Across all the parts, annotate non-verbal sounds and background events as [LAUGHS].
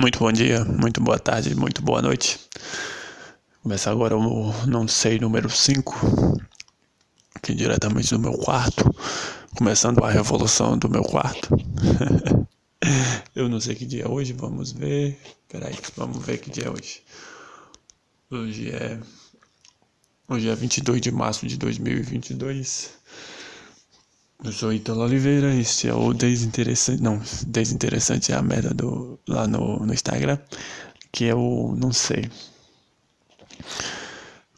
Muito bom dia, muito boa tarde, muito boa noite. Começa agora o não sei número 5, aqui diretamente do meu quarto, começando a revolução do meu quarto. [LAUGHS] Eu não sei que dia é hoje, vamos ver. Peraí, vamos ver que dia é hoje. Hoje é Hoje é 22 de março de 2022. Eu sou Ítalo Oliveira, este é o Desinteressante. Não, Desinteressante é a merda do, lá no, no Instagram, que é o Não sei.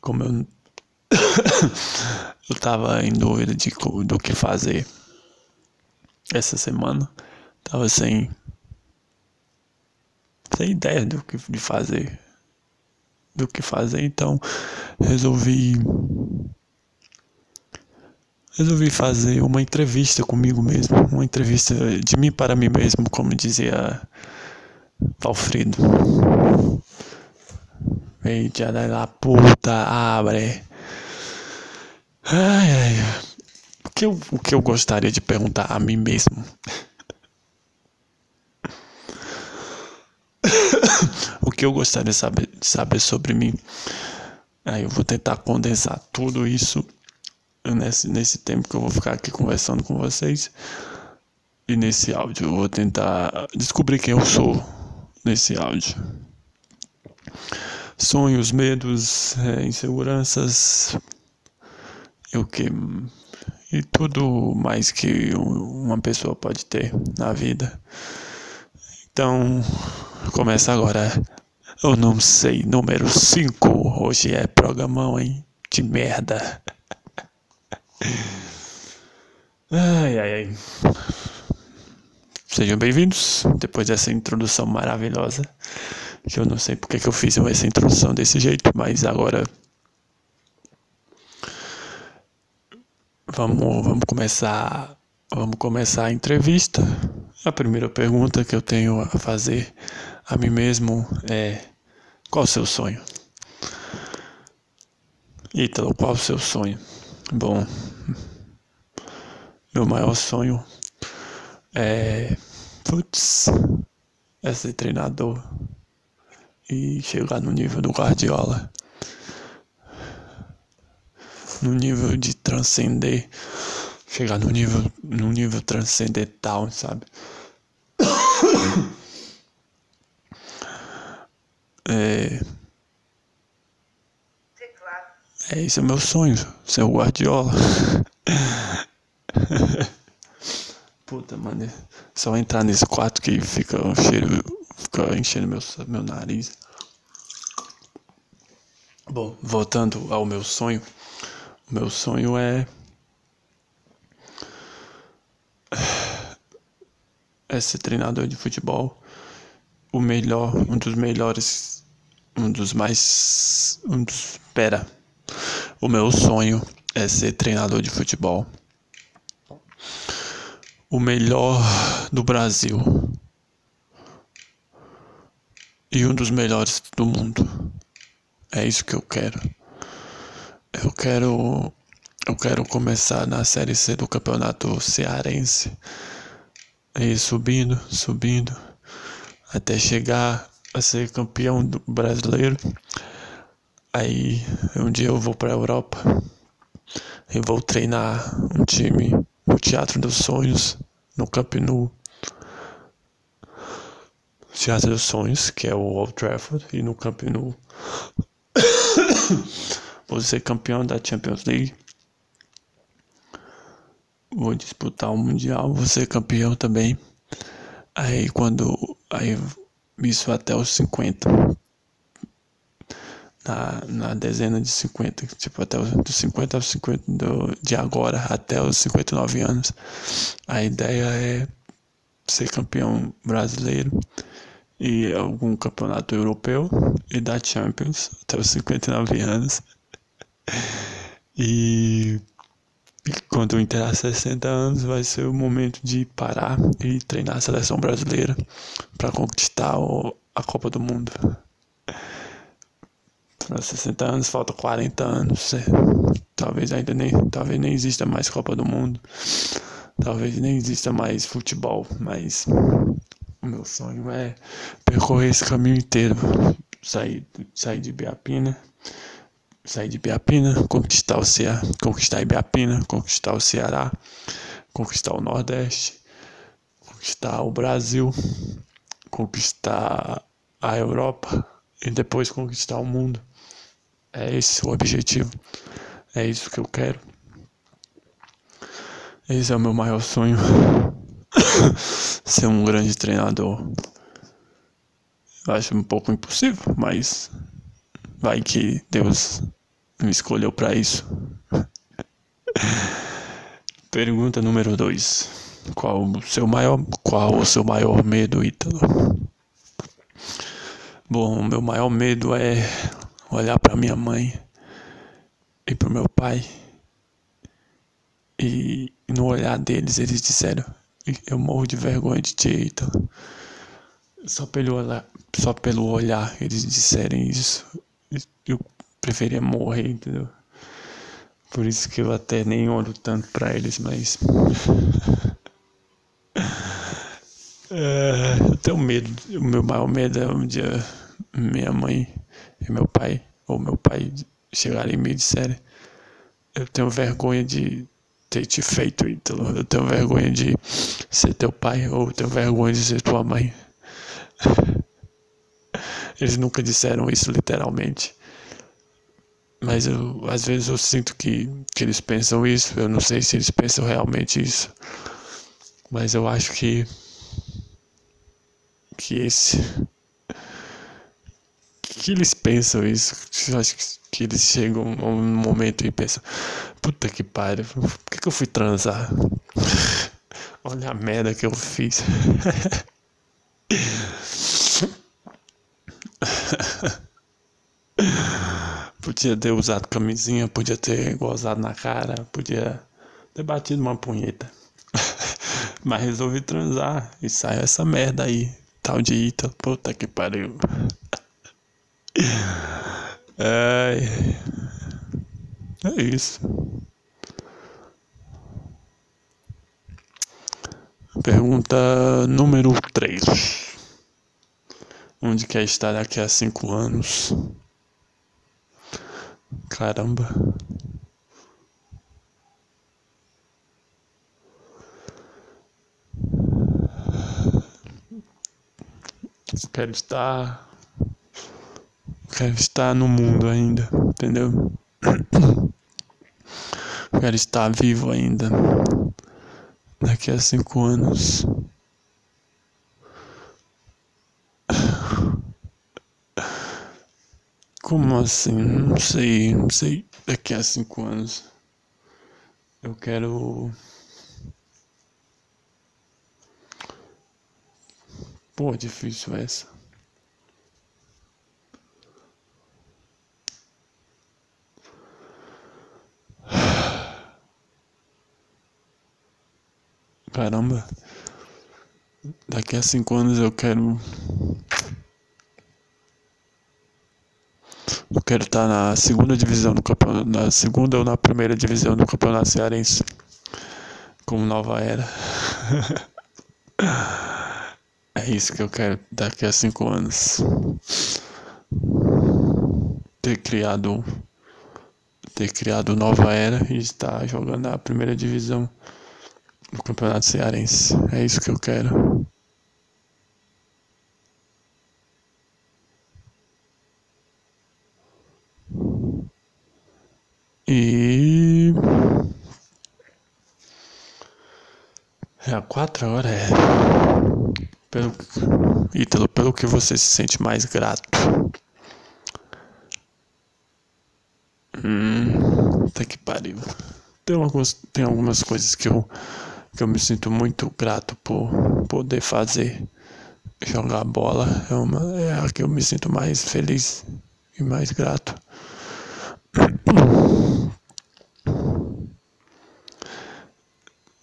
Como eu. [COUGHS] eu tava em dúvida de, do que fazer essa semana, tava sem. sem ideia do que de fazer. Do que fazer, então resolvi resolvi fazer uma entrevista comigo mesmo, uma entrevista de mim para mim mesmo, como dizia Valfrido. Eita da puta, abre. Ai, ai. O que, eu, o que eu gostaria de perguntar a mim mesmo? [COUGHS] o que eu gostaria de saber, de saber sobre mim? Aí eu vou tentar condensar tudo isso nesse, nesse tempo que eu vou ficar aqui conversando com vocês. E nesse áudio eu vou tentar descobrir quem eu sou nesse áudio. Sonhos, medos, é, inseguranças e o que e tudo mais que uma pessoa pode ter na vida. Então, começa agora. Eu não sei, número 5. Hoje é programão, hein? De merda. Ai, ai, ai. Sejam bem-vindos. Depois dessa introdução maravilhosa, que eu não sei porque que eu fiz essa introdução desse jeito, mas agora vamos, vamos começar, vamos começar a entrevista. A primeira pergunta que eu tenho a fazer a mim mesmo é: qual o seu sonho? Ítalo, qual o seu sonho? Bom, meu maior sonho é, putz, é ser treinador e chegar no nível do Guardiola, no nível de transcender, chegar no nível, no nível transcendental, sabe? [COUGHS] É, é esse é meu sonho, ser o Guardiola. [LAUGHS] Puta, mano. Só entrar nesse quarto que fica um cheiro. Fica enchendo meu, meu nariz. Bom, voltando ao meu sonho. O meu sonho é. É ser treinador de futebol. O melhor, um dos melhores. Um dos mais. Um dos. Pera. O meu sonho é ser treinador de futebol o melhor do Brasil e um dos melhores do mundo. É isso que eu quero. Eu quero eu quero começar na série C do Campeonato Cearense e subindo, subindo até chegar a ser campeão brasileiro. Aí um dia eu vou para a Europa e vou treinar um time no Teatro dos Sonhos, no Camp Nou. Teatro dos Sonhos, que é o Old Trafford, e no Camp Nou. [COUGHS] Vou ser campeão da Champions League. Vou disputar o Mundial, vou ser campeão também. Aí quando. Aí isso até os 50 na, na dezena de 50, tipo, até os, dos 50 aos 50 do, de agora até os 59 anos. A ideia é ser campeão brasileiro e algum campeonato europeu e da Champions até os 59 anos. E, e quando eu enterar 60 anos vai ser o momento de parar e treinar a seleção brasileira para conquistar o, a Copa do Mundo. Para 60 anos falta 40 anos. Talvez ainda nem, talvez nem exista mais Copa do Mundo. Talvez nem exista mais futebol, mas O meu sonho é percorrer esse caminho inteiro. Sair, sair de Biapina, sair de Biapina, conquistar o Ceará, conquistar Ibiapina, conquistar o Ceará, conquistar o Nordeste, conquistar o Brasil, conquistar a Europa e depois conquistar o mundo. É esse o objetivo. É isso que eu quero. Esse é o meu maior sonho. [COUGHS] Ser um grande treinador. Eu acho um pouco impossível, mas vai que Deus me escolheu para isso. [LAUGHS] Pergunta número 2. Qual o seu maior qual o seu maior medo, Ítalo? Bom, meu maior medo é olhar para minha mãe e para meu pai e no olhar deles eles disseram: Eu morro de vergonha de ti, Ítalo. Só pelo olhar, só pelo olhar eles disserem isso. Eu preferia morrer, entendeu? Por isso que eu até nem olho tanto para eles, mas. [LAUGHS] é, eu tenho medo. O meu maior medo é um dia minha mãe e meu pai, ou meu pai, chegarem e me disserem: Eu tenho vergonha de ter te feito, Ítalo. Eu tenho vergonha de ser teu pai ou eu tenho vergonha de ser tua mãe. [LAUGHS] Eles nunca disseram isso literalmente. Mas eu, às vezes eu sinto que, que eles pensam isso. Eu não sei se eles pensam realmente isso. Mas eu acho que. Que esse. Que eles pensam isso. Eu acho que, eles chegam a um momento e pensam: Puta que pariu, por que, que eu fui transar? [LAUGHS] Olha a merda que eu fiz. [LAUGHS] podia ter usado camisinha, podia ter gozado na cara, podia ter batido uma punheta. [LAUGHS] Mas resolvi transar e saiu essa merda aí. Tal de Ita, puta que pariu. Ai. É isso. Pergunta número 3. Onde quer estar daqui a cinco anos? Caramba. Quero estar. Quero estar no mundo ainda, entendeu? Quero estar vivo ainda. Daqui a cinco anos. Como assim? Não sei, não sei. Daqui a cinco anos. Eu quero. Pô, difícil essa. Caramba. Daqui a cinco anos eu quero. Eu quero estar na segunda divisão do campeonato. Na segunda ou na primeira divisão do campeonato cearense. Como nova era. [LAUGHS] é isso que eu quero daqui a cinco anos. Ter criado. Ter criado nova era e estar jogando na primeira divisão no Campeonato Cearense. É isso que eu quero. E. É quatro agora é. Pelo... Ítalo, pelo que você se sente mais grato. Hum, até que pariu. Tem algumas, tem algumas coisas que eu que eu me sinto muito grato por poder fazer. Jogar bola é, uma, é a que eu me sinto mais feliz e mais grato.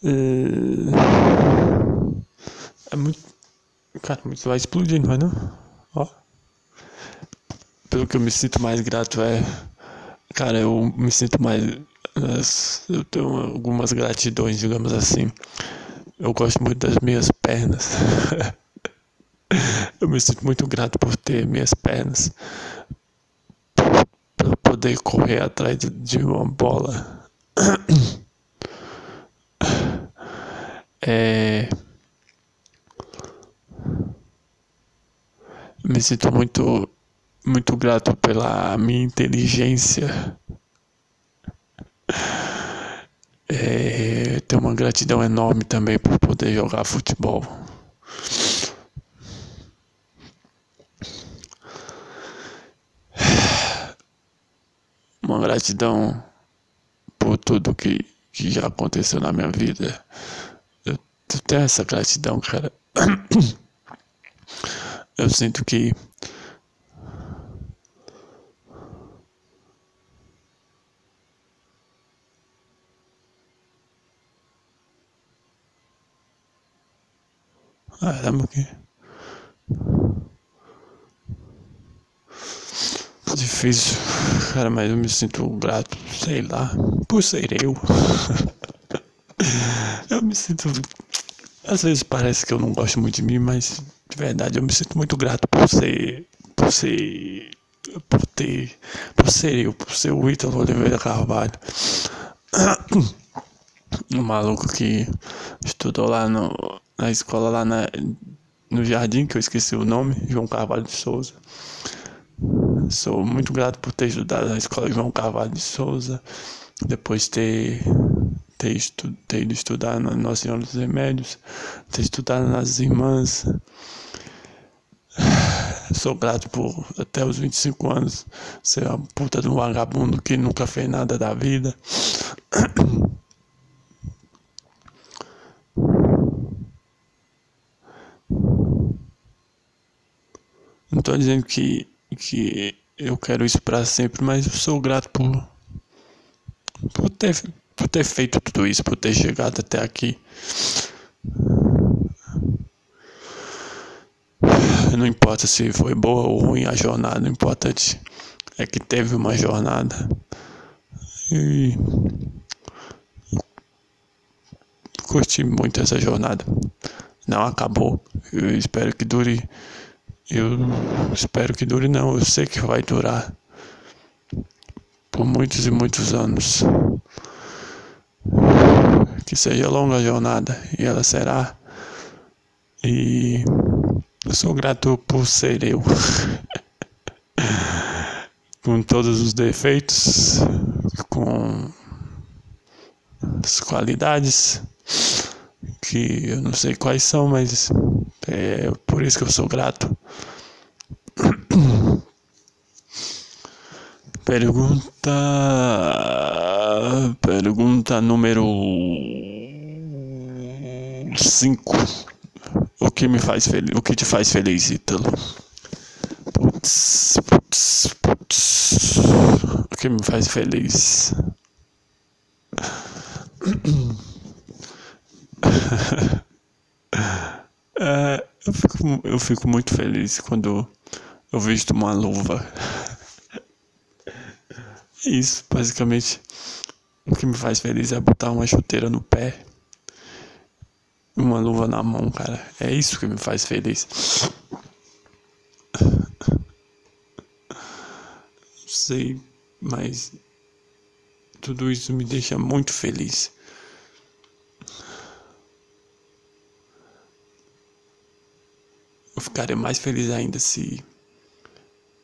É, é muito. Cara, isso vai explodir, não vai não? Ó. Pelo que eu me sinto mais grato é. Cara, eu me sinto mais eu tenho algumas gratidões, digamos assim. Eu gosto muito das minhas pernas. [LAUGHS] Eu me sinto muito grato por ter minhas pernas, para poder correr atrás de uma bola. [COUGHS] É... Me sinto muito, muito grato pela minha inteligência. É, tenho uma gratidão enorme também por poder jogar futebol. Uma gratidão por tudo que, que já aconteceu na minha vida. Eu, eu tenho essa gratidão, cara. [COUGHS] Eu sinto que Caramba, que. Cara, mas eu me sinto grato, sei lá, por ser eu. [LAUGHS] eu me sinto. Às vezes parece que eu não gosto muito de mim, mas de verdade eu me sinto muito grato por ser. por ser. por ter. por ser eu, por ser o Ítalo Oliveira Carvalho. [COUGHS] Um maluco que estudou lá no, na escola lá na, no jardim, que eu esqueci o nome, João Carvalho de Souza. Sou muito grato por ter estudado na escola João Carvalho de Souza, depois ter, ter, estu, ter ido estudar na Nossa Senhora dos Remédios, ter estudado nas Irmãs. Sou grato por até os 25 anos ser uma puta de um vagabundo que nunca fez nada da vida. Não tô dizendo que, que eu quero isso para sempre, mas eu sou grato por, por, ter, por ter feito tudo isso, por ter chegado até aqui. Não importa se foi boa ou ruim a jornada, o importante é que teve uma jornada. E curti muito essa jornada. Não acabou. Eu espero que dure eu espero que dure não, eu sei que vai durar por muitos e muitos anos. Que seja longa a jornada e ela será. E eu sou grato por ser eu. [LAUGHS] com todos os defeitos, com as qualidades que eu não sei quais são, mas é por isso que eu sou grato. [COUGHS] Pergunta. Pergunta número 5. O que me faz feliz? O que te faz feliz, Ítalo? Putz, putz, putz. O que me faz feliz? [COUGHS] [LAUGHS] é, eu, fico, eu fico muito feliz quando eu visto uma luva. É isso, basicamente. O que me faz feliz é botar uma chuteira no pé. Uma luva na mão, cara. É isso que me faz feliz. Sei, mas tudo isso me deixa muito feliz. Eu ficaria mais feliz ainda se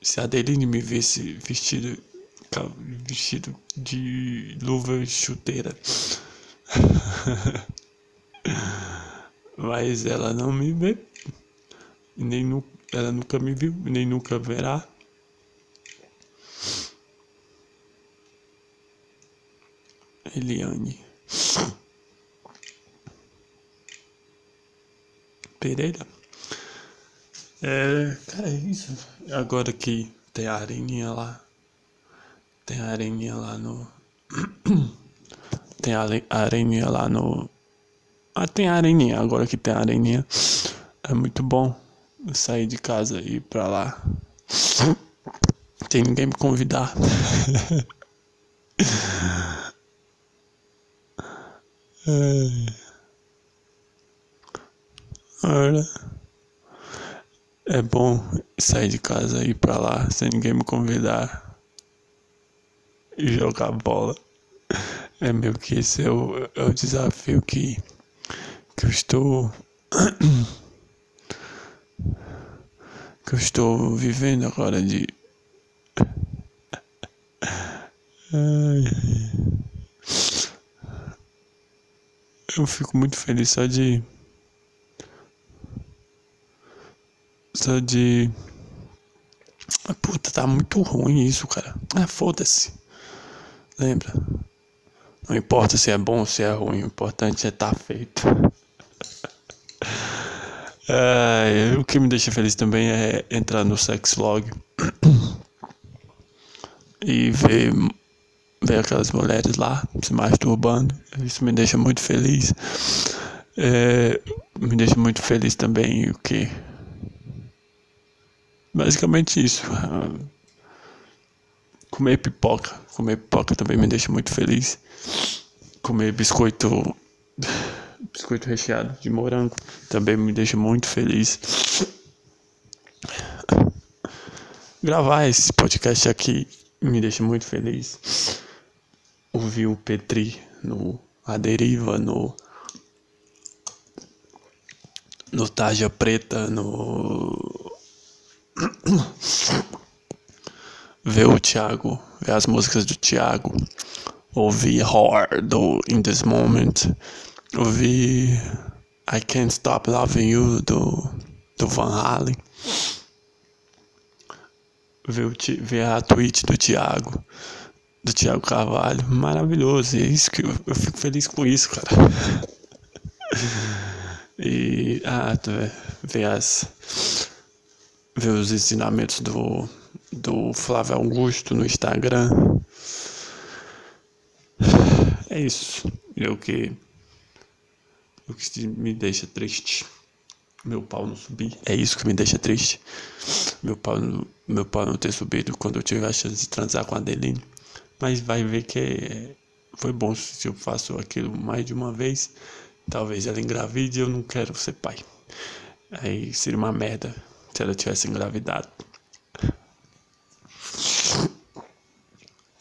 se a Adeline me visse vestido vestido de luva chuteira. [LAUGHS] Mas ela não me vê. Nem nu, ela nunca me viu, nem nunca verá. Eliane Pereira. É, cara, é isso. Agora que tem a areninha lá. Tem a areninha lá no. [CLEARS THROAT] tem a areninha lá no. Ah, tem a areninha. Agora que tem a areninha. É muito bom sair de casa e ir pra lá. Tem ninguém me convidar. [LAUGHS] Olha. É bom sair de casa e ir pra lá sem ninguém me convidar e jogar bola. É meio que esse é o, é o desafio que, que eu estou. que eu estou vivendo agora de. Eu fico muito feliz só de. Só de. Puta, tá muito ruim isso, cara. Ah, foda-se. Lembra? Não importa se é bom ou se é ruim, o importante é tá feito. [LAUGHS] é, o que me deixa feliz também é entrar no Sexlog e ver, ver aquelas mulheres lá se masturbando. Isso me deixa muito feliz. É, me deixa muito feliz também o que? Basicamente isso. Comer pipoca. Comer pipoca também me deixa muito feliz. Comer biscoito. Biscoito recheado de morango também me deixa muito feliz. Gravar esse podcast aqui me deixa muito feliz. Ouvir o Petri no A Deriva, no. No Taja Preta, no ver o Thiago, ver as músicas do Thiago, ouvir Hard do In This Moment, ouvir I Can't Stop Loving You do, do Van Halen, ver, o, ver a tweet do Thiago, do Thiago Carvalho, maravilhoso, é isso que eu, eu fico feliz com isso, cara. [LAUGHS] e ah, ver as ver os ensinamentos do, do Flávio Augusto no Instagram. É isso. É o que, o que me deixa triste. Meu pau não subir. É isso que me deixa triste. Meu pau, meu pau não ter subido quando eu tive a chance de transar com a Adeline. Mas vai ver que foi bom se eu faço aquilo mais de uma vez. Talvez ela engravide e eu não quero ser pai. Aí seria uma merda se ela tivesse engravidado.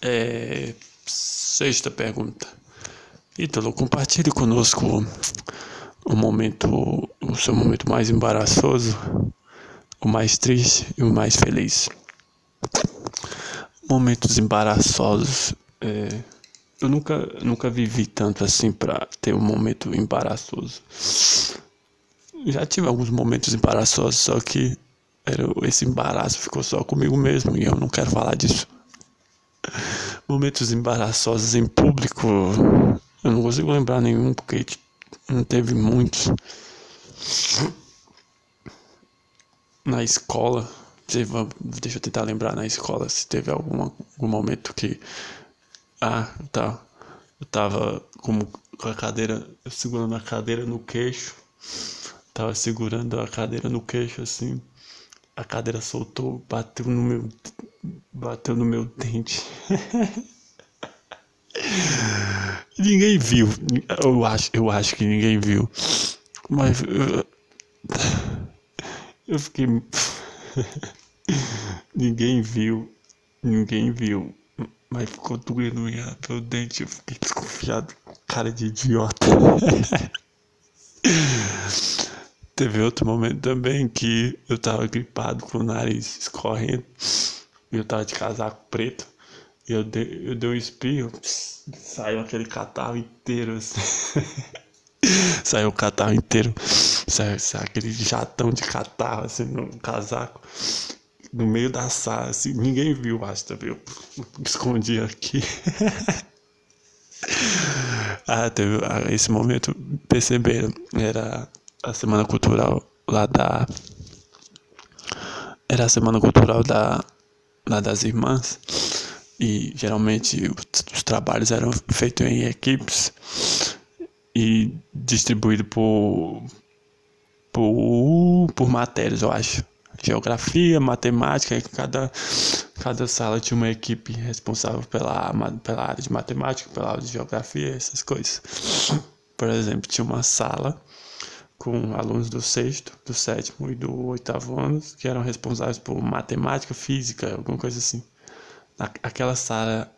É, sexta pergunta. Ítalo, compartilhe conosco o momento, o seu momento mais embaraçoso, o mais triste e o mais feliz. Momentos embaraçosos. É, eu nunca, nunca vivi tanto assim para ter um momento embaraçoso. Já tive alguns momentos embaraçosos, só que era, esse embaraço ficou só comigo mesmo e eu não quero falar disso. [LAUGHS] Momentos embaraçosos em público, eu não consigo lembrar nenhum porque não teve muitos. Na escola, teve, deixa eu tentar lembrar na escola se teve algum, algum momento que. Ah, tá. Eu tava com a cadeira, segurando a cadeira no queixo. Tava segurando a cadeira no queixo assim a cadeira soltou, bateu no meu. Bateu no meu dente. [LAUGHS] ninguém viu. Eu acho, eu acho que ninguém viu. Mas eu, eu fiquei. [LAUGHS] ninguém viu. Ninguém viu. Mas ficou doendo meu dente. Eu fiquei desconfiado. Cara de idiota. [LAUGHS] Teve outro momento também que eu tava gripado com o nariz escorrendo. E eu tava de casaco preto. E eu dei, eu dei um espirro. saiu aquele catarro inteiro assim. [LAUGHS] saiu o catarro inteiro. Saiu, saiu, aquele jatão de catarro assim no casaco. No meio da sala, assim. Ninguém viu, acho também. Eu escondi aqui. [LAUGHS] ah, teve ah, esse momento, perceberam. Era a semana cultural lá da. Era a semana cultural da, lá das irmãs. E geralmente os, os trabalhos eram feitos em equipes e distribuídos por, por, por matérias, eu acho. Geografia, matemática, cada, cada sala tinha uma equipe responsável pela, pela área de matemática, pela área de geografia, essas coisas. Por exemplo, tinha uma sala com alunos do sexto, do sétimo e do oitavo anos, que eram responsáveis por matemática, física, alguma coisa assim. Aquela sala,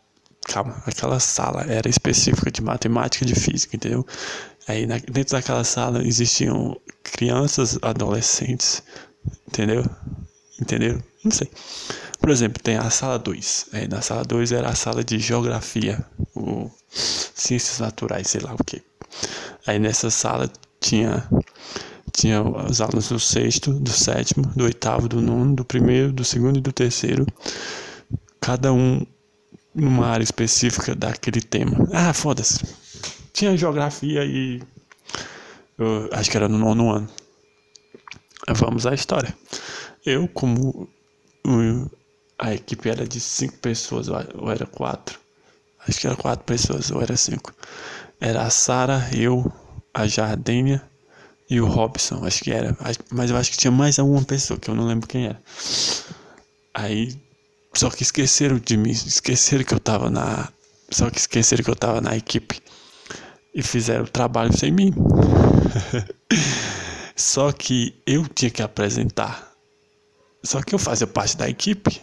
calma, aquela sala era específica de matemática e de física, entendeu? Aí dentro daquela sala existiam crianças, adolescentes, entendeu? Entendeu? Não sei. Por exemplo, tem a sala 2. Aí na sala 2 era a sala de geografia, ou ciências naturais, sei lá o que. Aí nessa sala tinha tinha os alunos do sexto, do sétimo, do oitavo, do nono, do primeiro, do segundo e do terceiro, cada um numa área específica daquele tema. Ah, foda-se. Tinha geografia e eu acho que era no nono ano. Vamos à história. Eu, como a equipe era de cinco pessoas, ou era quatro. Acho que era quatro pessoas, ou era cinco. Era a Sara, eu, a Jardênia e o Robson, acho que era. Mas eu acho que tinha mais alguma pessoa, que eu não lembro quem era. Aí, só que esqueceram de mim, esqueceram que eu tava na. Só que esqueceram que eu tava na equipe. E fizeram o trabalho sem mim. [LAUGHS] só que eu tinha que apresentar. Só que eu fazia parte da equipe.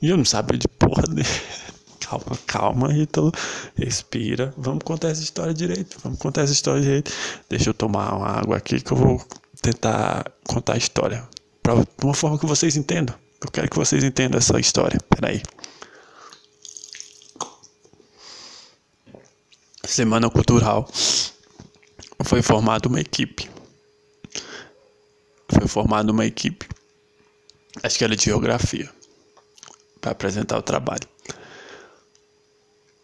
E eu não sabia de porra, né? Calma, calma, Ítalo. Respira. Vamos contar essa história direito. Vamos contar essa história direito. Deixa eu tomar uma água aqui que eu vou tentar contar a história. Pra, de uma forma que vocês entendam. Eu quero que vocês entendam essa história. Peraí. Semana Cultural. Foi formada uma equipe. Foi formada uma equipe. Acho que era de geografia. Para apresentar o trabalho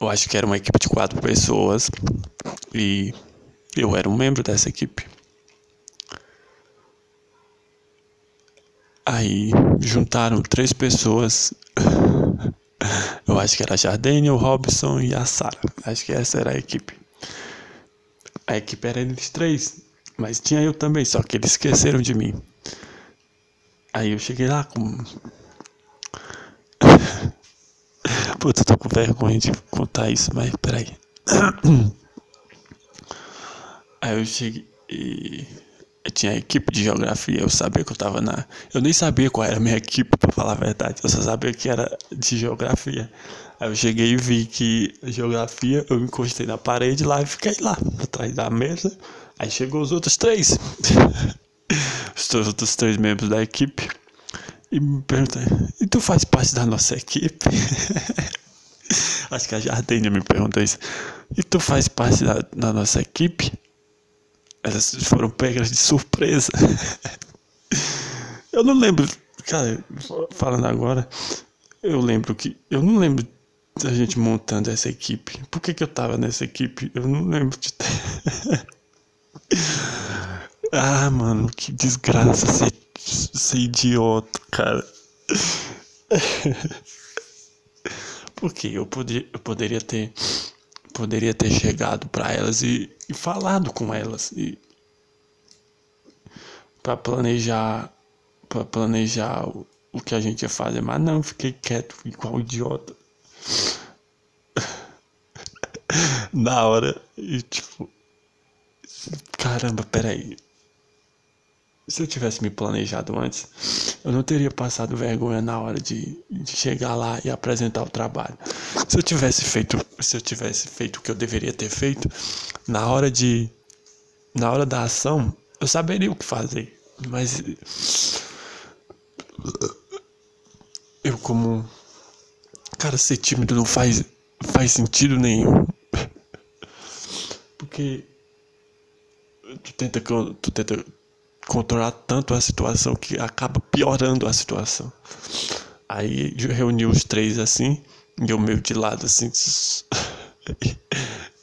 eu acho que era uma equipe de quatro pessoas e eu era um membro dessa equipe. Aí juntaram três pessoas. [LAUGHS] Eu acho que era a Jardine, o Robson e a Sara. Acho que essa era a equipe. A equipe era eles três, mas tinha eu também, só que eles esqueceram de mim. Aí eu cheguei lá com Putz, eu tô com vergonha de contar isso, mas peraí. [CLEARS THROAT] Aí eu cheguei e eu tinha equipe de geografia, eu sabia que eu tava na. Eu nem sabia qual era a minha equipe, pra falar a verdade. Eu só sabia que era de geografia. Aí eu cheguei e vi que geografia, eu encostei na parede lá e fiquei lá, atrás da mesa. Aí chegou os outros três. [LAUGHS] os outros três membros da equipe e me perguntou: e tu faz parte da nossa equipe? [LAUGHS] Acho que a Jardine me perguntou isso. E tu faz parte da, da nossa equipe? Elas foram pegas de surpresa. [LAUGHS] eu não lembro, cara, falando agora, eu lembro que. Eu não lembro da gente montando essa equipe. Por que, que eu tava nessa equipe? Eu não lembro de ter. [LAUGHS] ah, mano, que desgraça ser [LAUGHS] ser idiota, cara. [LAUGHS] Porque eu, podia, eu poderia ter poderia ter chegado para elas e, e, falado com elas e para planejar para planejar o, o, que a gente ia fazer, mas não, fiquei quieto igual idiota. [LAUGHS] Na hora e tipo caramba, peraí. Se eu tivesse me planejado antes, eu não teria passado vergonha na hora de, de chegar lá e apresentar o trabalho. Se eu tivesse feito, se eu tivesse feito o que eu deveria ter feito, na hora de na hora da ação, eu saberia o que fazer. Mas eu como cara ser tímido não faz faz sentido nenhum. Porque tu tenta tu tenta controlar tanto a situação que acaba piorando a situação. Aí reuniu os três assim, e eu meio de lado assim. [LAUGHS]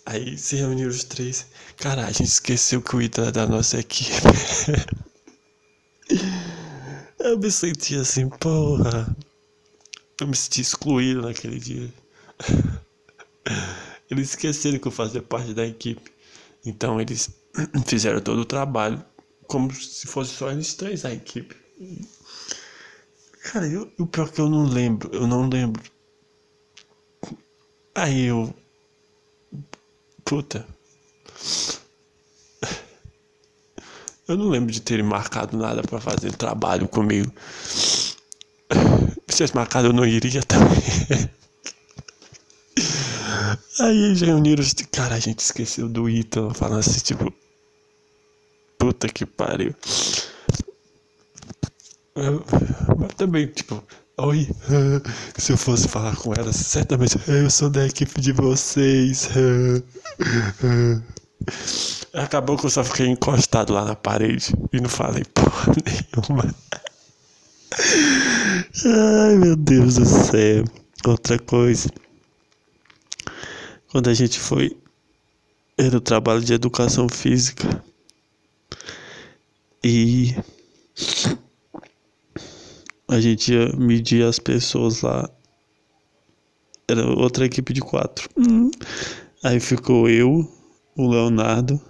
Aí se reuniu os três. Cara, a gente esqueceu que o Ita é da nossa equipe. [LAUGHS] eu me senti assim, porra. Eu me senti excluído naquele dia. [LAUGHS] Eles esqueceram que eu fazia parte da equipe. Então eles [CLEARS THROAT] fizeram todo o trabalho como se fosse só eles três a equipe. Cara, eu, o pior é que eu não lembro, eu não lembro. Aí eu. Puta. Eu não lembro de terem marcado nada para fazer trabalho comigo. Se tivesse marcado, eu não iria também. Aí eles reuniram, cara, a gente esqueceu do Ítalo, falando assim, tipo, puta que pariu. Eu, mas também, tipo, oi, [LAUGHS] se eu fosse falar com ela, certamente, eu sou da equipe de vocês. [LAUGHS] Acabou que eu só fiquei encostado lá na parede e não falei porra [LAUGHS] nenhuma. Ai meu Deus do céu. Outra coisa. Quando a gente foi era o trabalho de educação física. E a gente ia medir as pessoas lá. Era outra equipe de quatro. Hum. Aí ficou eu, o Leonardo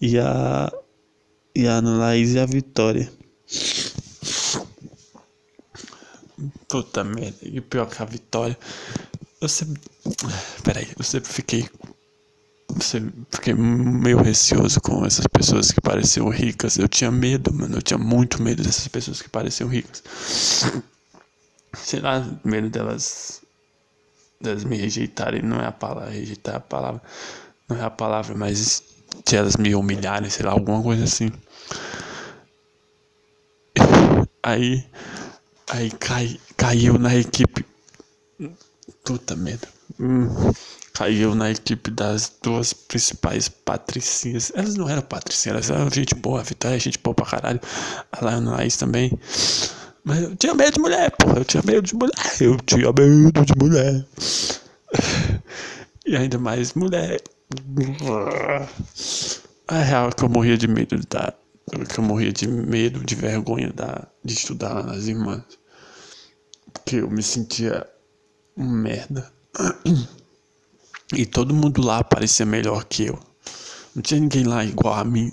e a e a Ana Laís e a Vitória. Puta merda, e pior que a Vitória. Eu sempre. Peraí, eu sempre fiquei. Fiquei meio receoso com essas pessoas que pareciam ricas. Eu tinha medo, mano. Eu tinha muito medo dessas pessoas que pareciam ricas. Sei lá, medo delas. delas me rejeitarem. Não é a palavra. Rejeitar é a palavra. Não é a palavra, mas de elas me humilharem, sei lá, alguma coisa assim. Aí. Aí cai, caiu na equipe Puta merda. Hum, caiu na equipe das duas principais patricinhas. Elas não eram patricinhas, elas eram gente boa. A Vitória é gente boa pra caralho. A Lana Laís também. Mas eu tinha medo de mulher, porra. Eu tinha medo de mulher. [LAUGHS] Eu tinha medo de mulher. E ainda mais mulher. A real é que eu morria de medo da. Que eu morria de medo, de vergonha da, de estudar lá nas irmãs. Porque eu me sentia um merda. [CLEARS THROAT] E todo mundo lá parecia melhor que eu. Não tinha ninguém lá igual a mim.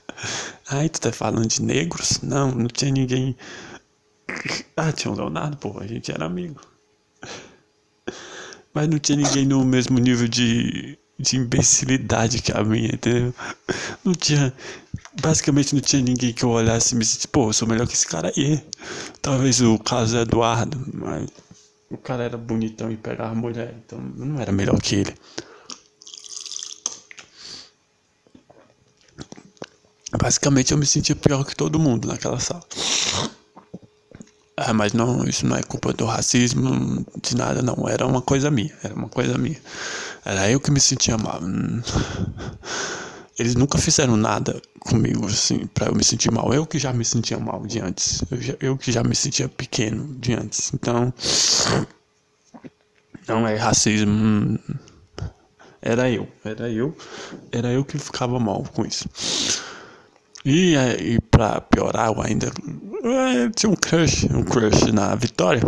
[LAUGHS] Ai, tu tá falando de negros? Não, não tinha ninguém. [LAUGHS] Ah, tinha o Leonardo, pô, a gente era amigo. [LAUGHS] Mas não tinha ninguém no mesmo nível de, de imbecilidade que a minha, entendeu? Não tinha. Basicamente não tinha ninguém que eu olhasse e me sentisse, pô, eu sou melhor que esse cara aí. Talvez o caso é Eduardo, mas o cara era bonitão e pegava mulher, então não era melhor que ele. Basicamente eu me sentia pior que todo mundo naquela sala. Ah, mas não, isso não é culpa do racismo, de nada não, era uma coisa minha, era uma coisa minha. Era eu que me sentia mal. Eles nunca fizeram nada comigo, assim, pra eu me sentir mal. Eu que já me sentia mal de antes. Eu, já, eu que já me sentia pequeno de antes. Então. Não é racismo. Era eu. Era eu. Era eu que ficava mal com isso. E, e pra piorar, eu ainda. Eu tinha um crush, um crush na Vitória.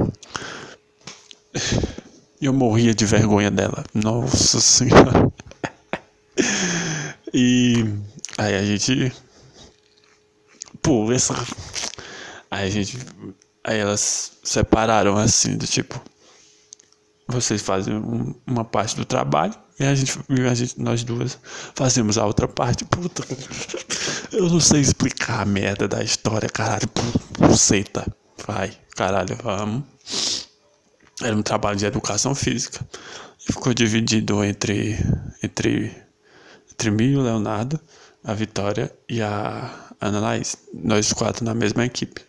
E eu morria de vergonha dela. Nossa senhora. E aí a gente. Pô, essa. Aí a gente. Aí elas separaram assim, do tipo. Vocês fazem um, uma parte do trabalho e a gente, a gente, nós duas fazemos a outra parte. Puta, eu não sei explicar a merda da história, caralho. Buceta. Vai, caralho, vamos. Era um trabalho de educação física. Ficou dividido entre, entre entre mim e o Leonardo, a Vitória e a Ana Laís. Nós quatro na mesma equipe.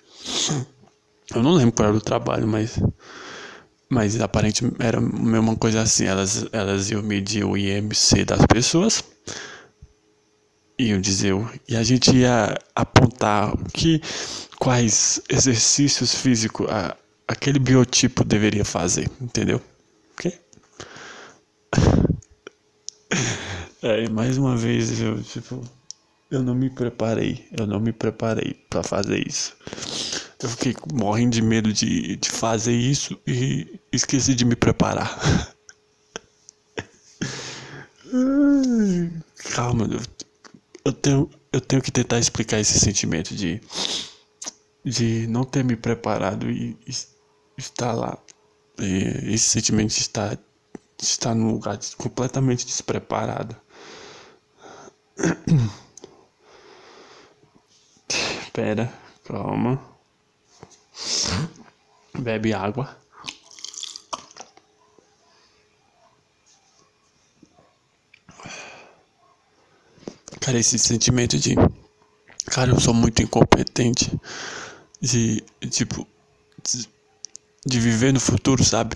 Eu não lembro qual era o trabalho, mas. Mas aparentemente era uma coisa assim. Elas, elas iam medir o IMC das pessoas. Iam dizer. E a gente ia apontar que, quais exercícios físicos a, aquele biotipo deveria fazer. Entendeu? Ok? [LAUGHS] É, mais uma vez eu, tipo, eu não me preparei, eu não me preparei para fazer isso. Eu fiquei morrendo de medo de, de fazer isso e esqueci de me preparar. [LAUGHS] Calma, eu, eu, tenho, eu tenho que tentar explicar esse sentimento de, de não ter me preparado e, e estar lá. E esse sentimento de estar, de estar num lugar completamente despreparado. [COUGHS] Espera, calma. Bebe água. Cara, esse sentimento de. Cara, eu sou muito incompetente. De. Tipo. De, de viver no futuro, sabe?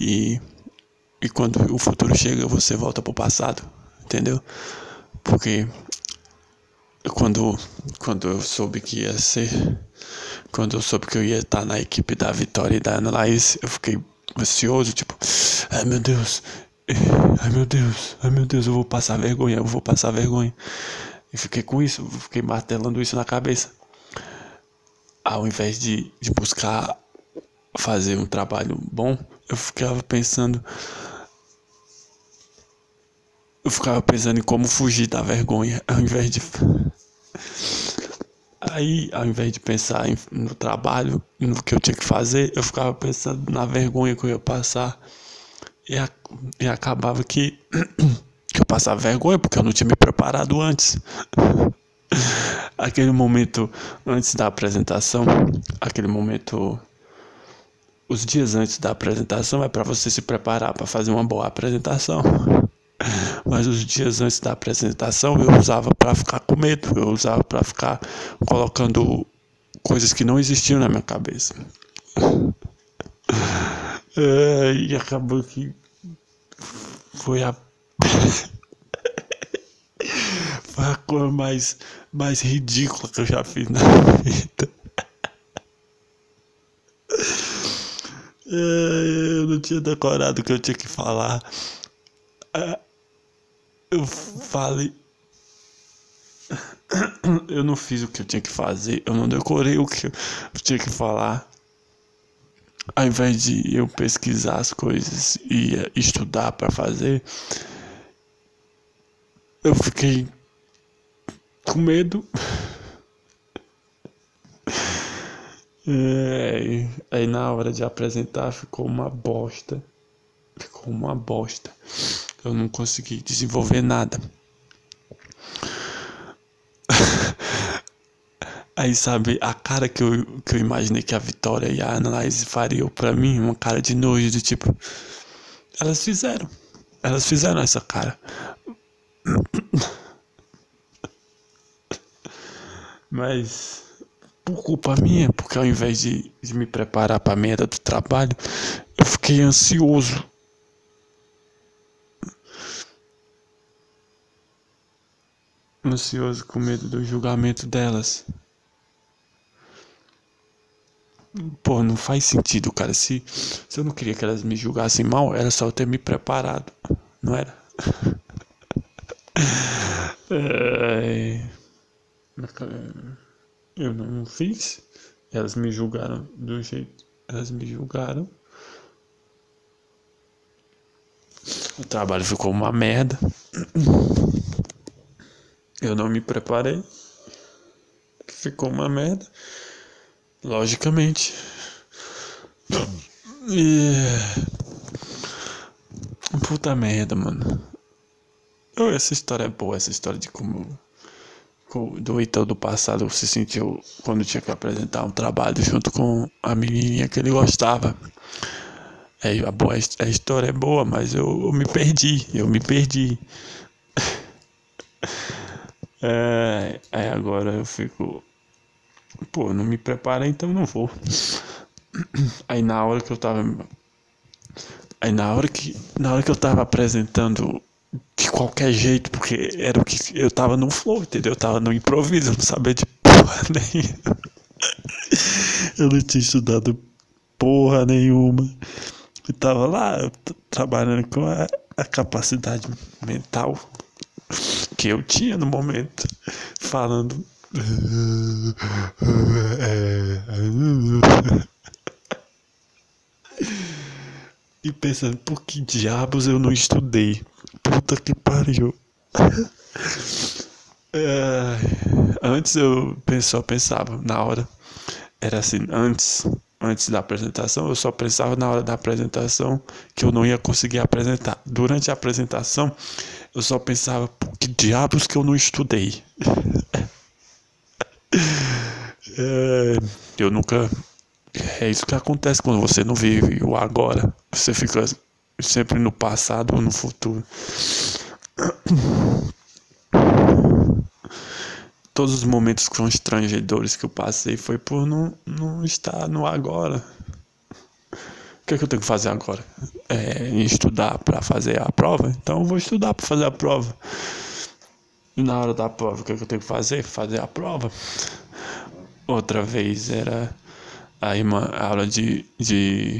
E. E quando o futuro chega, você volta pro passado. Entendeu? Porque. Quando. Quando eu soube que ia ser. Quando eu soube que eu ia estar na equipe da Vitória e da Analyze, eu fiquei ansioso, tipo. Ai meu Deus, Ai meu Deus, ai meu Deus, eu vou passar vergonha, eu vou passar vergonha. E fiquei com isso, fiquei martelando isso na cabeça. Ao invés de, de buscar fazer um trabalho bom, eu ficava pensando. Eu ficava pensando em como fugir da vergonha, [LAUGHS] ao invés de. Aí, ao invés de pensar no trabalho, no que eu tinha que fazer, eu ficava pensando na vergonha que eu ia passar. E, a, e acabava que, [CLEARS THROAT] que eu passava vergonha porque eu não tinha me preparado antes. [LAUGHS] aquele momento antes da apresentação, aquele momento os dias antes da apresentação é para você se preparar para fazer uma boa apresentação. Mas os dias antes da apresentação eu usava para ficar com medo, eu usava para ficar colocando coisas que não existiam na minha cabeça. [LAUGHS] É, e acabou que foi a. [LAUGHS] foi a cor mais, mais ridícula que eu já fiz na vida. [LAUGHS] É, eu não tinha decorado o que eu tinha que falar. É, eu falei. [COUGHS] Eu não fiz o que eu tinha que fazer, eu não decorei o que eu tinha que falar ao invés de eu pesquisar as coisas e estudar para fazer, eu fiquei com medo. [LAUGHS] É, aí na hora de apresentar ficou uma bosta. Ficou uma bosta. Eu não consegui desenvolver nada. [LAUGHS] Aí, sabe, a cara que eu, que eu imaginei que a Vitória e a Analyze fariam pra mim, uma cara de nojo, de tipo. Elas fizeram. Elas fizeram essa cara. [COUGHS] Mas, por culpa minha, porque ao invés de, de me preparar pra merda do trabalho, eu fiquei ansioso. Ansioso com medo do julgamento delas. Pô, não faz sentido, cara. Se, se eu não queria que elas me julgassem mal, era só eu ter me preparado, não era? [LAUGHS] é... Eu não fiz. Elas me julgaram do jeito. Elas me julgaram. O trabalho ficou uma merda. Eu não me preparei. Ficou uma merda. Logicamente. E... Puta merda, mano. Oh, essa história é boa, essa história de como do Heitor do passado se sentiu quando tinha que apresentar um trabalho junto com a menininha que ele gostava. É, a, boa, a história é boa, mas eu, eu me perdi, eu me perdi. [LAUGHS] é, aí agora eu fico Pô, não me preparei, então não vou. Aí na hora que eu tava. Aí na hora que. Na hora que eu tava apresentando de qualquer jeito, porque era o que. Eu tava no flow, entendeu? Eu tava no improviso, eu não sabia de porra [LAUGHS] nenhuma. Eu não tinha estudado porra nenhuma. Eu tava lá trabalhando com a, a capacidade mental que eu tinha no momento, falando e pensando, por que diabos eu não estudei? Puta que pariu. É, antes eu só pensava na hora. Era assim, antes, antes da apresentação, eu só pensava na hora da apresentação que eu não ia conseguir apresentar. Durante a apresentação, eu só pensava, por que diabos que eu não estudei? [LAUGHS] É, eu nunca. É isso que acontece quando você não vive o agora. Você fica sempre no passado ou no futuro. Todos os momentos constrangedores que eu passei foi por não, não estar no agora. Que, é que eu tenho que fazer agora? É estudar para fazer a prova? Então eu vou estudar para fazer a prova. E na hora da prova, o que, é que eu tenho que fazer? Fazer a prova. Outra vez era a irmã, a aula de, de.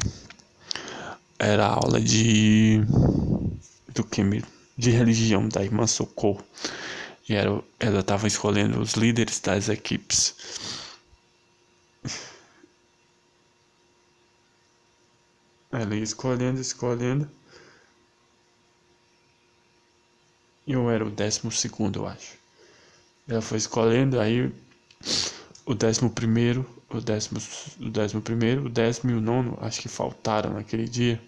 Era a aula de. Do que? De religião da irmã Socorro. E era, ela estava escolhendo os líderes das equipes. Ela ia escolhendo, escolhendo. Eu era o décimo segundo, eu acho. Ela foi escolhendo, aí o décimo primeiro, o décimo, o décimo primeiro, o décimo e o nono, acho que faltaram naquele dia.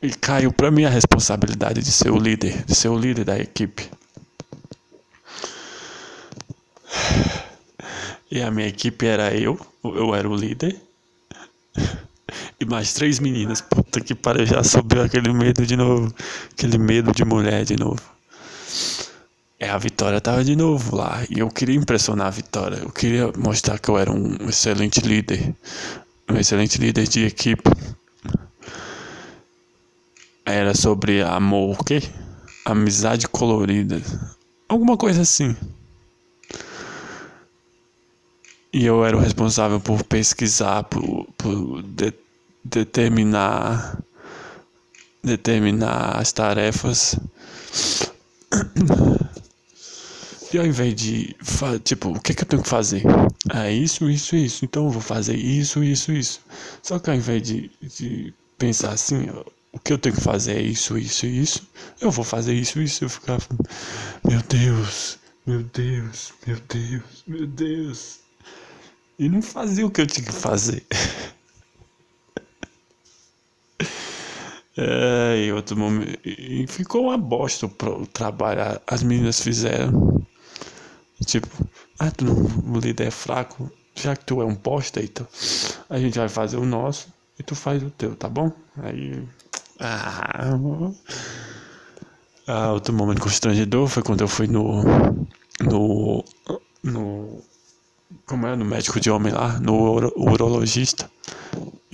E caiu para mim a responsabilidade de ser o líder, de ser o líder da equipe. E a minha equipe era eu, eu era o líder. E mais três meninas. Puta que pariu, já subiu aquele medo de novo. Aquele medo de mulher de novo. É, a Vitória tava de novo lá. E eu queria impressionar a Vitória. Eu queria mostrar que eu era um excelente líder. Um excelente líder de equipe. Era sobre amor, o quê? Amizade colorida. Alguma coisa assim. E eu era o responsável por pesquisar, por, por determinar determinar as tarefas e ao invés de, tipo, o que, é que eu tenho que fazer? É isso, isso, isso. Então eu vou fazer isso, isso, isso. Só que ao invés de, de pensar assim, o que eu tenho que fazer é isso, isso, isso. Eu vou fazer isso, isso. Eu ficava, meu Deus, meu Deus, meu Deus, meu Deus. E não fazia o que eu tinha que fazer. [LAUGHS] É, e outro momento. E ficou uma bosta o trabalho. As meninas fizeram. Tipo, ah, tu não, o líder é fraco, já que tu é um bosta, então a gente vai fazer o nosso e tu faz o teu, tá bom? Aí. Ah, ah, outro momento constrangedor foi quando eu fui no. No. No. Como é? No médico de homem lá, no uro, urologista.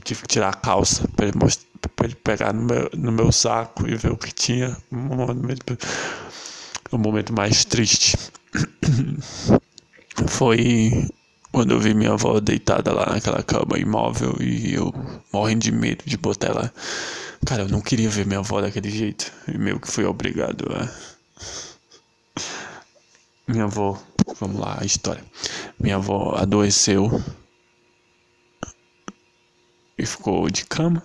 tive que tirar a calça pra ele, mostrar, pra ele pegar no meu, no meu saco e ver o que tinha. Um momento, um momento mais triste. [CLEARS THROAT] Foi quando eu vi minha avó deitada lá naquela cama imóvel e eu morrendo de medo de botar ela. Cara, eu não queria ver minha avó daquele jeito. E meio que fui obrigado a. Minha avó. Vamos lá, a história. Minha avó adoeceu. E ficou de cama.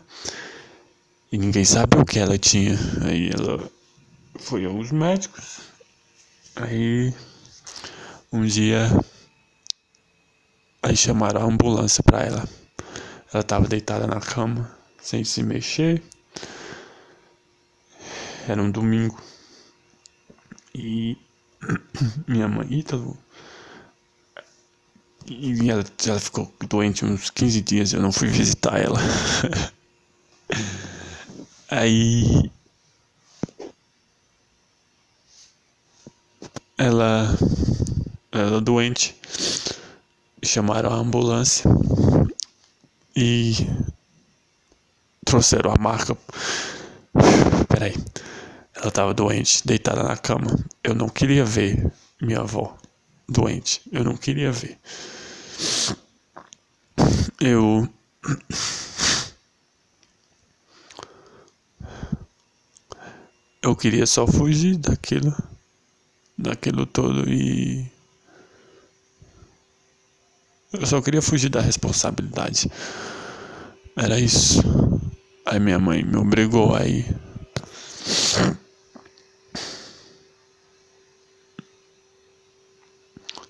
E ninguém sabe o que ela tinha. Aí ela foi aos médicos. Aí um dia, aí chamaram a ambulância para ela. Ela estava deitada na cama, sem se mexer. Era um domingo. E [CLEARS THROAT] minha mãe, Ítalo, e ela, ela ficou doente uns 15 dias, eu não fui [LAUGHS] visitar ela. Aí ela ela doente. Chamaram a ambulância e trouxeram a marca. Peraí. Ela estava doente, deitada na cama. Eu não queria ver minha avó doente. Eu não queria ver. Eu. Eu queria só fugir daquilo. Daquilo todo e eu só queria fugir da responsabilidade. Era isso. Aí minha mãe me obrigou a ir.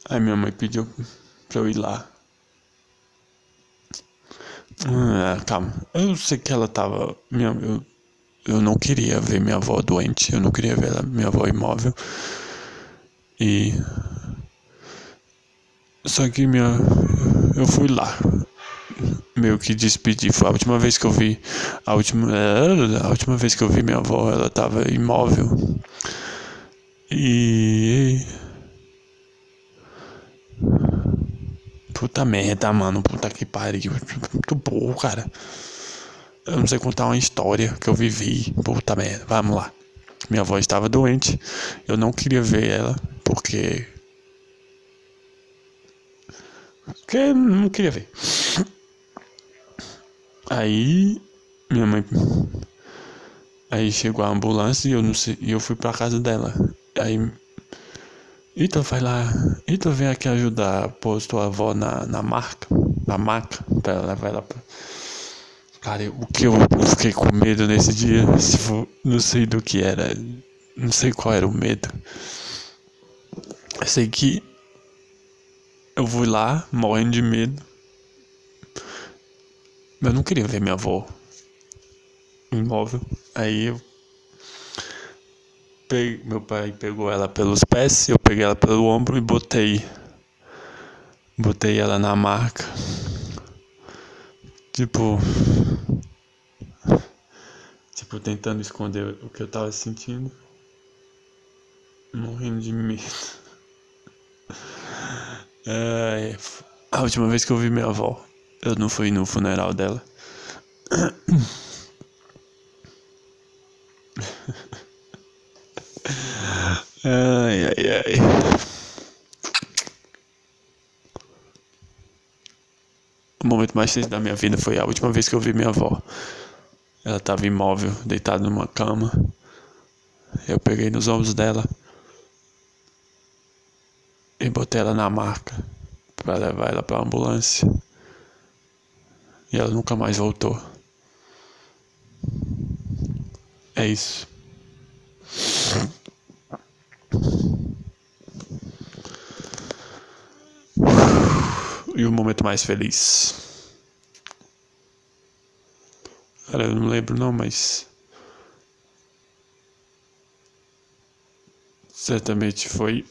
Aí minha mãe pediu pra eu ir lá. Ah, calma. Eu sei que ela tava. Minha, eu, eu não queria ver minha avó doente. Eu não queria ver minha avó imóvel. E Só que minha. Eu fui lá. Meio que despedir. Foi a última vez que eu vi. A última. A última vez que eu vi minha avó, ela tava imóvel. E. Puta merda, mano. Puta que pariu. Muito burro, cara. Eu não sei contar uma história que eu vivi. Puta merda. Vamos lá. Minha avó estava doente. Eu não queria ver ela porque. Porque não queria ver. Aí. Minha mãe. Aí chegou a ambulância e eu não sei. E eu fui pra casa dela. Aí então vai lá, então vem aqui ajudar a pôr tua avó na, na marca, na maca, pra ela levar ela pra... Cara, o que eu fiquei com medo nesse dia, não sei do que era, não sei qual era o medo. Eu sei que eu fui lá, morrendo de medo. Eu não queria ver minha avó imóvel. Aí eu peguei, meu pai pegou ela pelos pés, eu peguei ela pelo ombro e botei. Botei ela na marca. Tipo. Tipo, tentando esconder o que eu tava sentindo. Morrendo de medo. [LAUGHS] É, a última vez que eu vi minha avó, eu não fui no funeral dela. [COUGHS] Ai, ai, ai. O momento mais triste da minha vida foi a última vez que eu vi minha avó. Ela estava imóvel, deitada numa cama. Eu peguei nos ombros dela e botei ela na marca para levar ela para a ambulância. E ela nunca mais voltou. É isso. E o momento mais feliz? Cara, eu não lembro não, mas. Certamente foi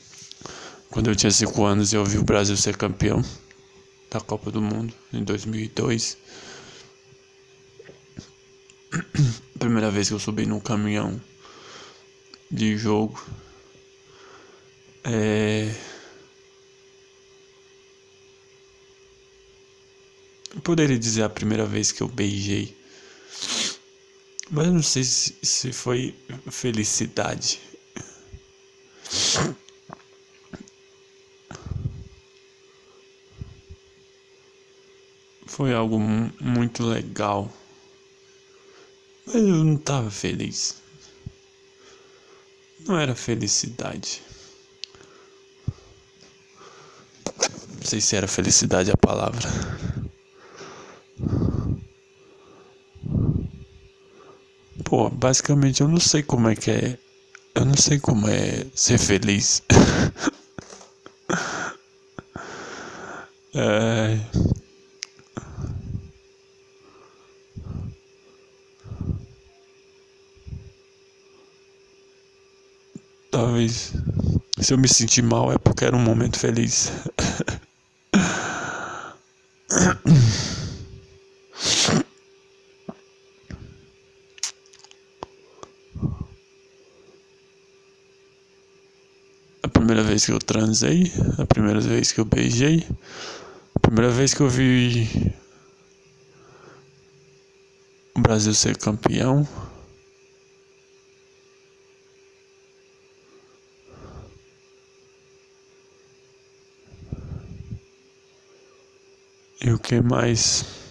quando eu tinha 5 anos e eu vi o Brasil ser campeão da Copa do Mundo em 2002. [CLEARS THROAT] Primeira vez que eu subi num caminhão de jogo. É. Eu poderia dizer a primeira vez que eu beijei. Mas não sei se, se foi felicidade. Foi algo muito legal. Mas eu não estava feliz. Não era felicidade. Não sei se era felicidade a palavra. Pô, basicamente eu não sei como é que é. Eu não sei como é ser feliz. [LAUGHS] é... Talvez se eu me sentir mal é porque era um momento feliz. [LAUGHS] A primeira vez que eu transei, a primeira vez que eu beijei, a primeira vez que eu vi o Brasil ser campeão. E o que mais?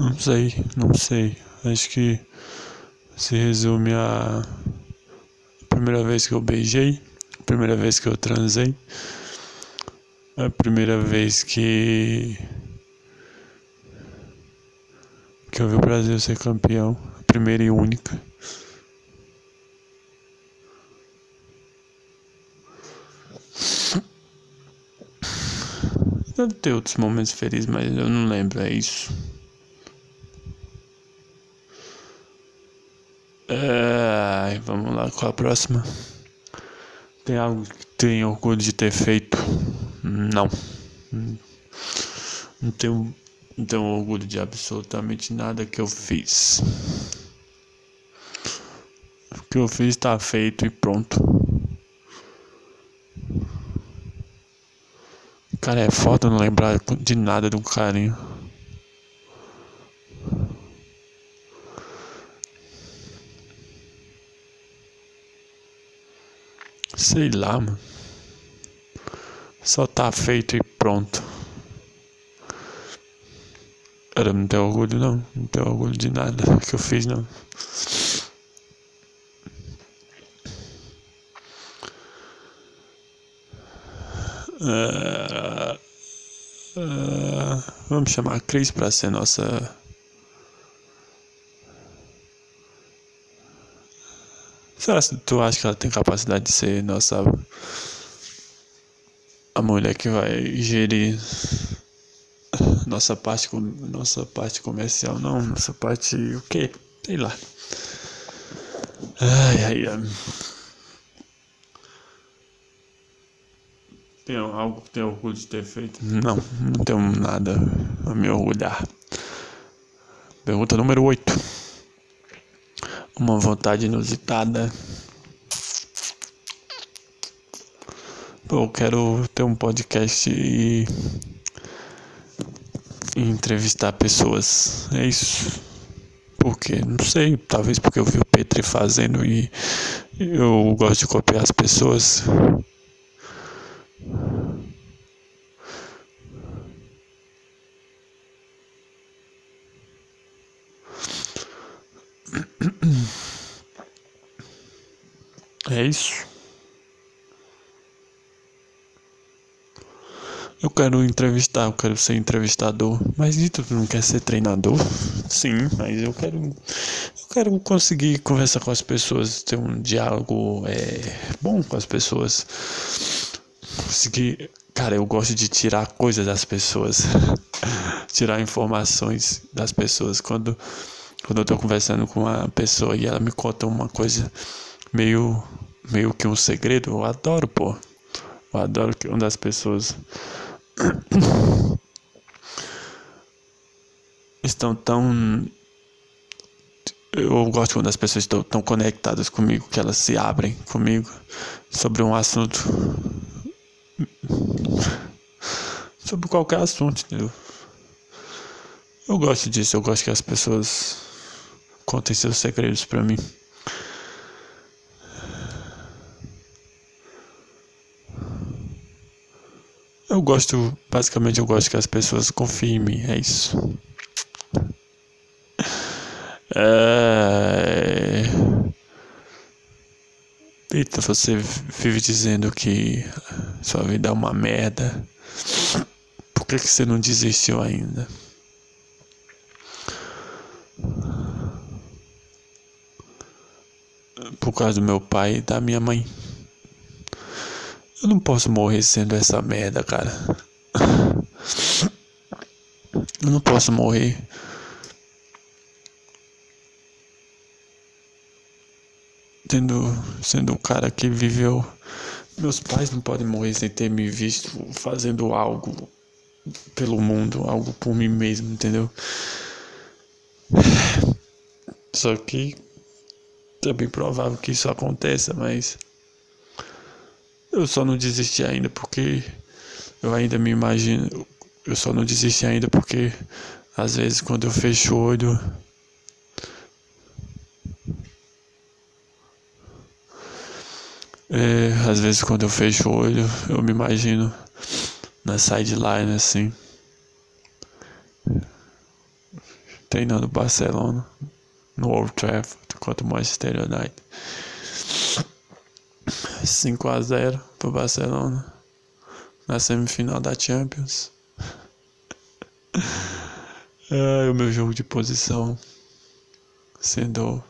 Não sei, não sei. Acho que se resume a primeira vez que eu beijei, a primeira vez que eu transei, a primeira vez que que eu vi o Brasil ser campeão, a primeira e única. Deve ter outros momentos felizes, mas eu não lembro, é isso. É, vamos lá, qual a próxima? Tem algo que tem orgulho de ter feito? Não. Não tenho, não tenho orgulho de absolutamente nada que eu fiz. O que eu fiz está feito e pronto. Cara, é foda não lembrar de nada do carinho. Sei lá, mano. Só tá feito e pronto. Cara, não tenho orgulho não. Não tenho orgulho de nada que eu fiz não. Uh, uh, vamos chamar a Cris para ser nossa Será que tu acha que ela tem capacidade de ser nossa. a mulher que vai gerir nossa parte, nossa parte comercial? Não, nossa parte. o quê? Sei lá. Ai, ai, ai. Tem algo que tem orgulho de ter feito? Não, não tenho nada a me orgulhar. Pergunta número 8 uma vontade inusitada. Eu quero ter um podcast e, e entrevistar pessoas. É isso. Porque, não sei, talvez porque eu vi o Petri fazendo e eu gosto de copiar as pessoas. Isso. Eu quero entrevistar, eu quero ser entrevistador. Mas e tu não quer ser treinador? Sim, mas eu quero. Eu quero conseguir conversar com as pessoas, ter um diálogo é, bom com as pessoas. Conseguir. Cara, eu gosto de tirar coisas das pessoas. [LAUGHS] tirar informações das pessoas. Quando, quando eu tô conversando com uma pessoa e ela me conta uma coisa meio, meio que um segredo. Eu adoro, pô. Eu adoro que uma das pessoas [COUGHS] estão tão. Eu gosto quando as pessoas estão tão conectadas comigo, que elas se abrem comigo sobre um assunto. Sobre qualquer assunto, entendeu? Eu gosto disso, eu gosto que as pessoas contem seus segredos para mim. Eu gosto, basicamente eu gosto que as pessoas confiem em mim, é isso. É... Eita, você vive dizendo que sua vida é uma merda. Por que, que você não desistiu ainda? Por causa do meu pai e da minha mãe. Eu não posso morrer sendo essa merda, cara. Eu não posso morrer. Tendo, sendo o cara que viveu. Meus pais não podem morrer sem ter me visto fazendo algo pelo mundo, algo por mim mesmo, entendeu? Só que é bem provável que isso aconteça, mas. Eu só não desisti ainda porque eu ainda me imagino. Eu só não desisti ainda porque às vezes quando eu fecho o olho. É, às vezes quando eu fecho o olho eu me imagino na sideline assim. Treinando Barcelona no Old Trafford contra o Manchester United. 5 a 0 pro Barcelona na semifinal da Champions. [LAUGHS] o meu jogo de posição sendo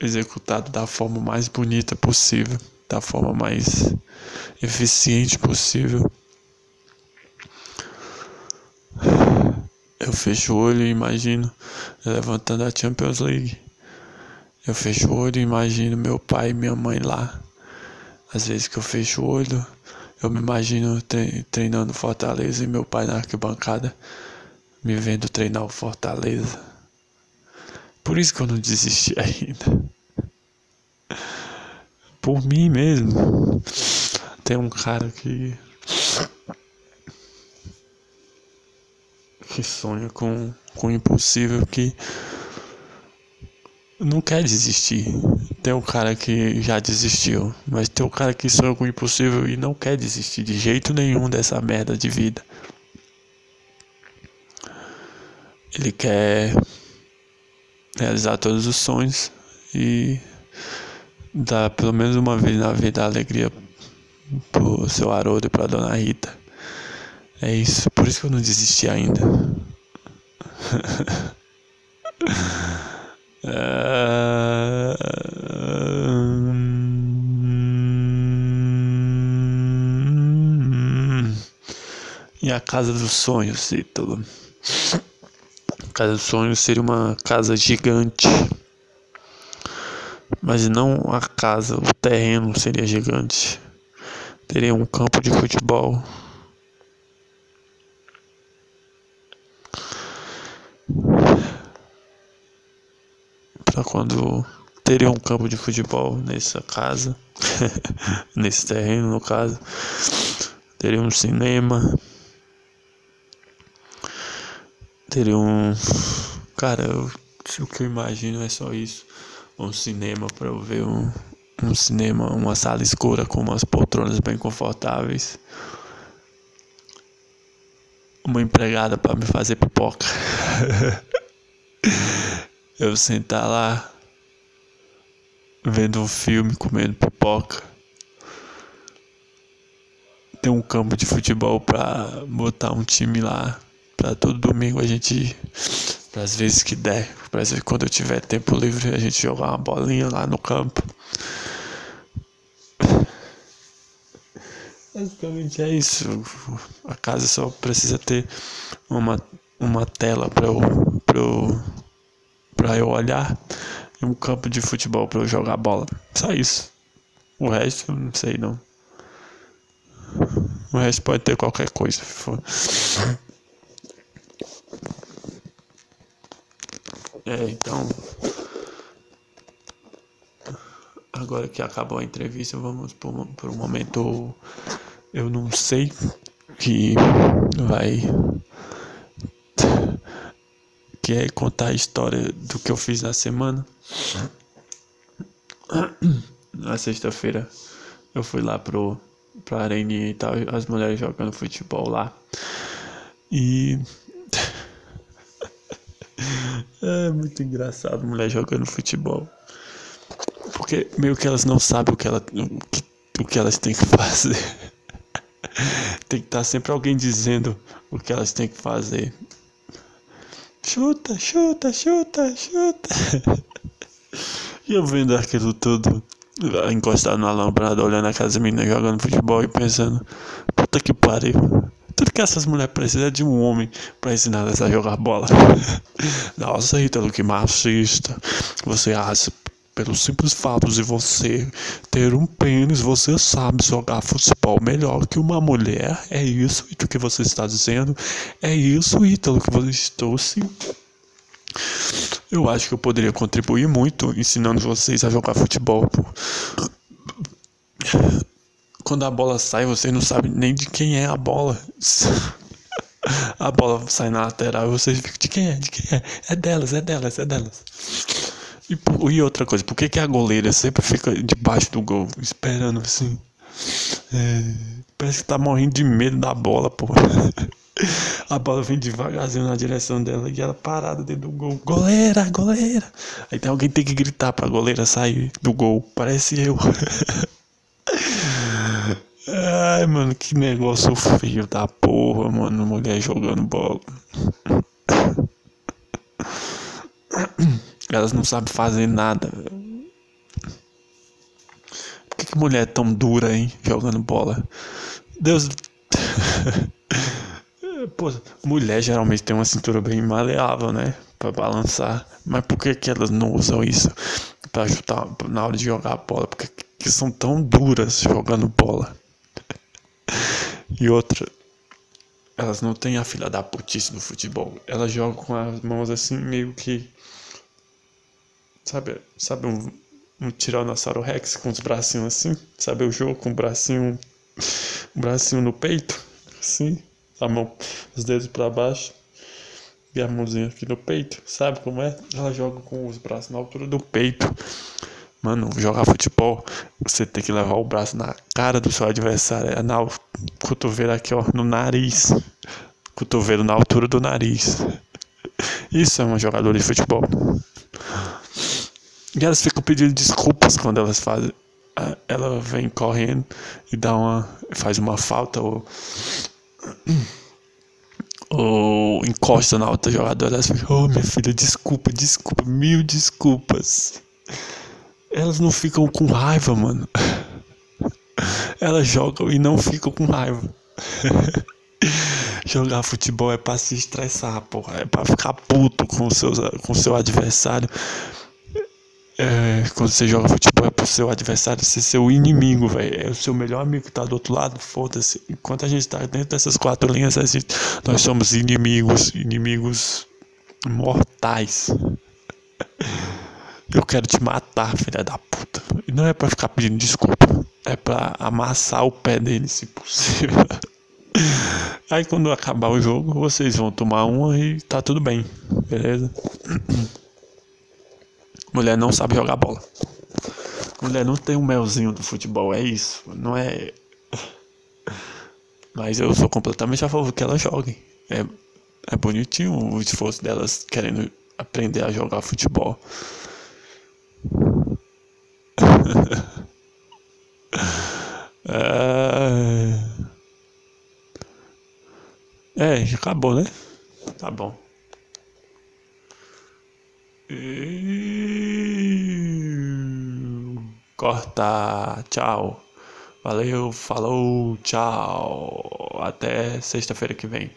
executado da forma mais bonita possível, da forma mais eficiente possível. Eu fecho o olho e imagino levantando a Champions League. Eu fecho o olho e imagino meu pai e minha mãe lá. Às vezes que eu fecho o olho, eu me imagino treinando Fortaleza e meu pai na arquibancada me vendo treinar o Fortaleza. Por isso que eu não desisti [LAUGHS] ainda. Por mim mesmo. Tem um cara que que sonha com, com o impossível que não quer desistir. Tem um cara que já desistiu, mas tem um cara que sonha com o impossível e não quer desistir de jeito nenhum dessa merda de vida. Ele quer realizar todos os sonhos e dar pelo menos uma vez na vida alegria pro seu Haroldo e pra dona Rita. É isso, por isso que eu não desisti ainda. [LAUGHS] E a casa dos sonhos, Ítalo. A casa dos sonhos seria uma casa gigante. Mas não a casa, o terreno seria gigante. Teria um campo de futebol para quando teria um campo de futebol nessa casa, [LAUGHS] nesse terreno no caso, teria um cinema, teria um, cara, eu, o que eu imagino é só isso, um cinema para eu ver um, um cinema, uma sala escura com umas poltronas bem confortáveis. Uma empregada para me fazer pipoca. [LAUGHS] eu sentar lá vendo um filme, comendo pipoca. Tem um campo de futebol para botar um time lá. Pra todo domingo a gente. Às vezes que der. Pra quando eu tiver tempo livre a gente jogar uma bolinha lá no campo. Basicamente é isso. A casa só precisa ter uma, uma tela para eu, pra eu, pra eu olhar e um campo de futebol para eu jogar bola. Só isso. O resto não sei não. O resto pode ter qualquer coisa. É, então. Agora que acabou a entrevista, vamos por, por um momento eu não sei que vai que é contar a história do que eu fiz na semana. Na sexta-feira eu fui lá pro pra areninha e tal, as mulheres jogando futebol lá. E [LAUGHS] é muito engraçado mulher jogando futebol. Porque meio que elas não sabem o que, ela, o que, o que elas têm que fazer. [LAUGHS] tem que estar tá sempre alguém dizendo o que elas têm que fazer. Chuta, chuta, chuta, chuta. [LAUGHS] e eu vendo aquilo tudo, encostado na lambrada, olhando a casa meninas jogando futebol e pensando, puta que pariu. Tudo que essas mulheres precisam é de um homem para ensinar elas a jogar bola. [LAUGHS] Nossa, Ítalo, que machista. Você acha pelo simples fato de você ter um pênis, você sabe jogar futebol melhor que uma mulher. É isso o que você está dizendo. É isso, Ítalo, que você estou. Eu acho que eu poderia contribuir muito ensinando vocês a jogar futebol. Quando a bola sai, você não sabe nem de quem é a bola. [LAUGHS] A bola sai na lateral e vocês ficam de quem é? De quem é? É delas, é delas, é delas. E, e outra coisa, por que, que a goleira sempre fica debaixo do gol, esperando assim? É, parece que tá morrendo de medo da bola, pô. [LAUGHS] A bola vem devagarzinho na direção dela e ela parada dentro do gol. Goleira, goleira! Aí tem alguém que tem que gritar pra goleira sair do gol. Parece eu. [LAUGHS] Ai, mano, que negócio feio da porra, mano. Mulher jogando bola. [LAUGHS] Elas não sabem fazer nada. Por que, que mulher é tão dura, hein? Jogando bola. Deus. [LAUGHS] Pô, mulher geralmente tem uma cintura bem maleável, né? Pra balançar. Mas por que, que elas não usam isso pra chutar na hora de jogar bola? Porque que são tão duras jogando bola. [LAUGHS] e outra, elas não têm a filha da putice do futebol. Elas jogam com as mãos assim, meio que. Sabe, sabe um, um Tiranossauro Rex com os bracinhos assim? Sabe o jogo com o bracinho. Um bracinho no peito? Assim, a mão, os dedos para baixo e a mãozinha aqui no peito. Sabe como é? Ela joga com os braços na altura do peito. Mano, jogar futebol, você tem que levar o braço na cara do seu adversário, é na cotovelo aqui, ó, no nariz. Cotovelo na altura do nariz. Isso é uma jogadora de futebol. E elas ficam pedindo desculpas quando elas fazem. Ela vem correndo e dá uma. faz uma falta ou. [CLEARS THROAT] ou encosta na outra jogadora. Elas ficam, oh minha filha, desculpa, desculpa, mil desculpas. Elas não ficam com raiva, mano. [LAUGHS] Elas jogam e não ficam com raiva. [LAUGHS] Jogar futebol é pra se estressar, porra. É pra ficar puto com o seu, com seu adversário. É, quando você joga futebol é pro seu adversário ser seu inimigo, velho. É o seu melhor amigo que tá do outro lado, foda-se. Enquanto a gente tá dentro dessas quatro linhas, gente, nós somos inimigos, inimigos mortais. [LAUGHS] Eu quero te matar, filha da puta. E não é pra ficar pedindo desculpa. É pra amassar o pé dele, se possível. [LAUGHS] Aí quando acabar o jogo, vocês vão tomar uma e tá tudo bem. Beleza? [CLEARS THROAT] Mulher não sabe jogar bola. Mulher não tem um melzinho do futebol, é isso. Não é. Mas eu sou completamente a favor que elas joguem. É, é bonitinho o esforço delas querendo aprender a jogar futebol. [LAUGHS] é, é, acabou, né? Tá bom. Corta. Tchau. Valeu, falou, tchau. Até sexta-feira que vem.